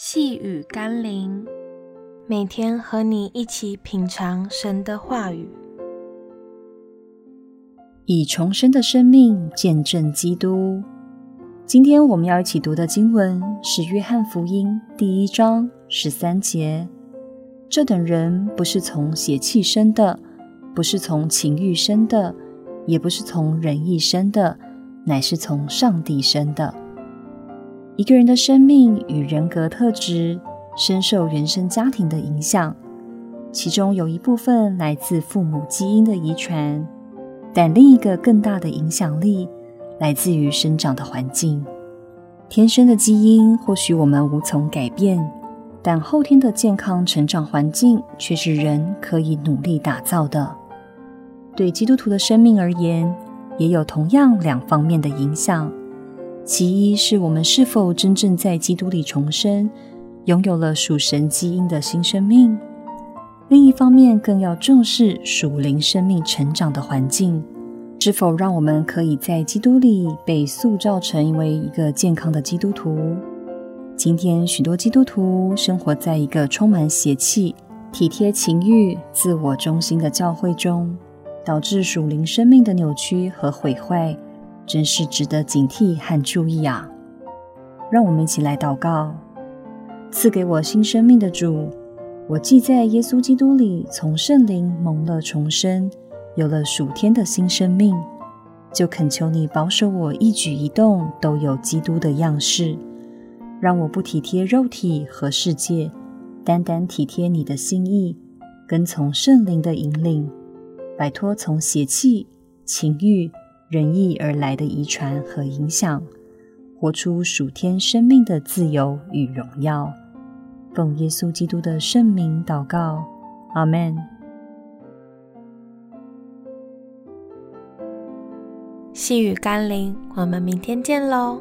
细雨甘霖，每天和你一起品尝神的话语，以重生的生命见证基督。今天我们要一起读的经文是《约翰福音》第一章十三节：“这等人不是从血气生的，不是从情欲生的，也不是从人意生的，乃是从上帝生的。”一个人的生命与人格特质深受原生家庭的影响，其中有一部分来自父母基因的遗传，但另一个更大的影响力来自于生长的环境。天生的基因或许我们无从改变，但后天的健康成长环境却是人可以努力打造的。对基督徒的生命而言，也有同样两方面的影响。其一是我们是否真正在基督里重生，拥有了属神基因的新生命；另一方面，更要重视属灵生命成长的环境，是否让我们可以在基督里被塑造成为一个健康的基督徒。今天，许多基督徒生活在一个充满邪气、体贴情欲、自我中心的教会中，导致属灵生命的扭曲和毁坏。真是值得警惕和注意啊！让我们一起来祷告：赐给我新生命的主，我既在耶稣基督里从圣灵蒙了重生，有了属天的新生命，就恳求你保守我一举一动都有基督的样式，让我不体贴肉体和世界，单单体贴你的心意，跟从圣灵的引领，摆脱从邪气、情欲。人意而来的遗传和影响，活出属天生命的自由与荣耀。奉耶稣基督的圣名祷告，阿门。细雨甘霖，我们明天见喽。